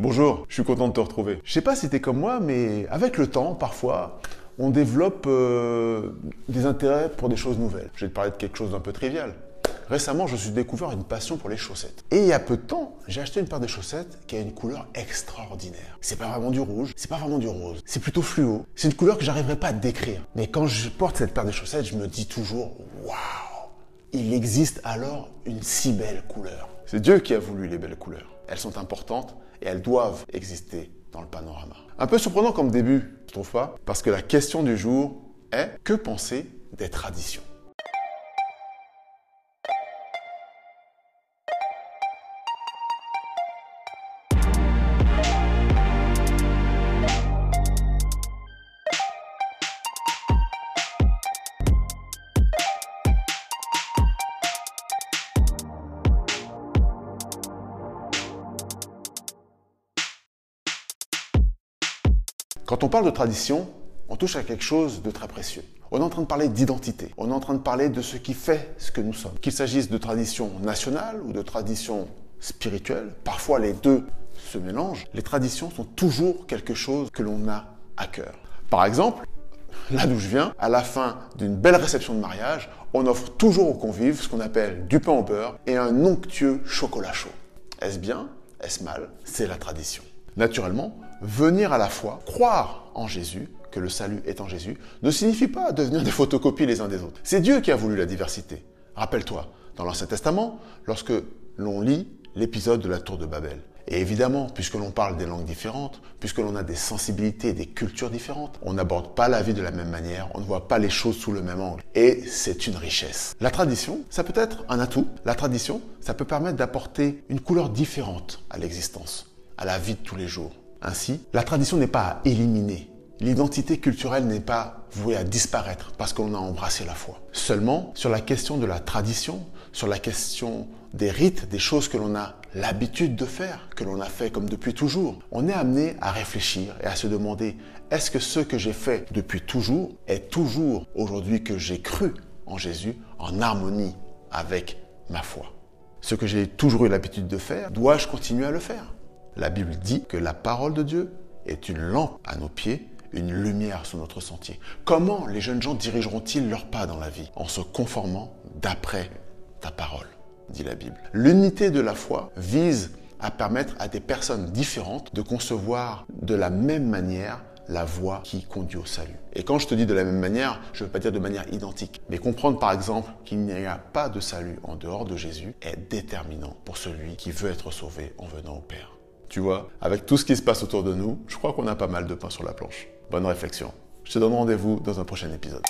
Bonjour, je suis content de te retrouver. Je sais pas si t'es comme moi, mais avec le temps, parfois, on développe euh, des intérêts pour des choses nouvelles. Je vais te parler de quelque chose d'un peu trivial. Récemment, je suis découvert une passion pour les chaussettes. Et il y a peu de temps, j'ai acheté une paire de chaussettes qui a une couleur extraordinaire. C'est pas vraiment du rouge, c'est pas vraiment du rose, c'est plutôt fluo. C'est une couleur que j'arriverai pas à décrire. Mais quand je porte cette paire de chaussettes, je me dis toujours waouh il existe alors une si belle couleur. C'est Dieu qui a voulu les belles couleurs. Elles sont importantes et elles doivent exister dans le panorama. Un peu surprenant comme début, je trouve pas Parce que la question du jour est que penser des traditions? Quand on parle de tradition, on touche à quelque chose de très précieux. On est en train de parler d'identité. On est en train de parler de ce qui fait ce que nous sommes. Qu'il s'agisse de tradition nationale ou de tradition spirituelle, parfois les deux se mélangent. Les traditions sont toujours quelque chose que l'on a à cœur. Par exemple, là d'où je viens, à la fin d'une belle réception de mariage, on offre toujours aux convives ce qu'on appelle du pain au beurre et un onctueux chocolat chaud. Est-ce bien? Est-ce mal? C'est la tradition. Naturellement, venir à la foi, croire en Jésus, que le salut est en Jésus, ne signifie pas devenir des photocopies les uns des autres. C'est Dieu qui a voulu la diversité. Rappelle-toi, dans l'Ancien Testament, lorsque l'on lit l'épisode de la tour de Babel, et évidemment, puisque l'on parle des langues différentes, puisque l'on a des sensibilités, des cultures différentes, on n'aborde pas la vie de la même manière, on ne voit pas les choses sous le même angle. Et c'est une richesse. La tradition, ça peut être un atout. La tradition, ça peut permettre d'apporter une couleur différente à l'existence à la vie de tous les jours. Ainsi, la tradition n'est pas à éliminer. L'identité culturelle n'est pas vouée à disparaître parce qu'on a embrassé la foi. Seulement, sur la question de la tradition, sur la question des rites, des choses que l'on a l'habitude de faire, que l'on a fait comme depuis toujours, on est amené à réfléchir et à se demander, est-ce que ce que j'ai fait depuis toujours est toujours aujourd'hui que j'ai cru en Jésus en harmonie avec ma foi? Ce que j'ai toujours eu l'habitude de faire, dois-je continuer à le faire? La Bible dit que la parole de Dieu est une lampe à nos pieds, une lumière sur notre sentier. Comment les jeunes gens dirigeront-ils leurs pas dans la vie? En se conformant d'après ta parole, dit la Bible. L'unité de la foi vise à permettre à des personnes différentes de concevoir de la même manière la voie qui conduit au salut. Et quand je te dis de la même manière, je ne veux pas dire de manière identique, mais comprendre par exemple qu'il n'y a pas de salut en dehors de Jésus est déterminant pour celui qui veut être sauvé en venant au Père. Tu vois, avec tout ce qui se passe autour de nous, je crois qu'on a pas mal de pain sur la planche. Bonne réflexion. Je te donne rendez-vous dans un prochain épisode.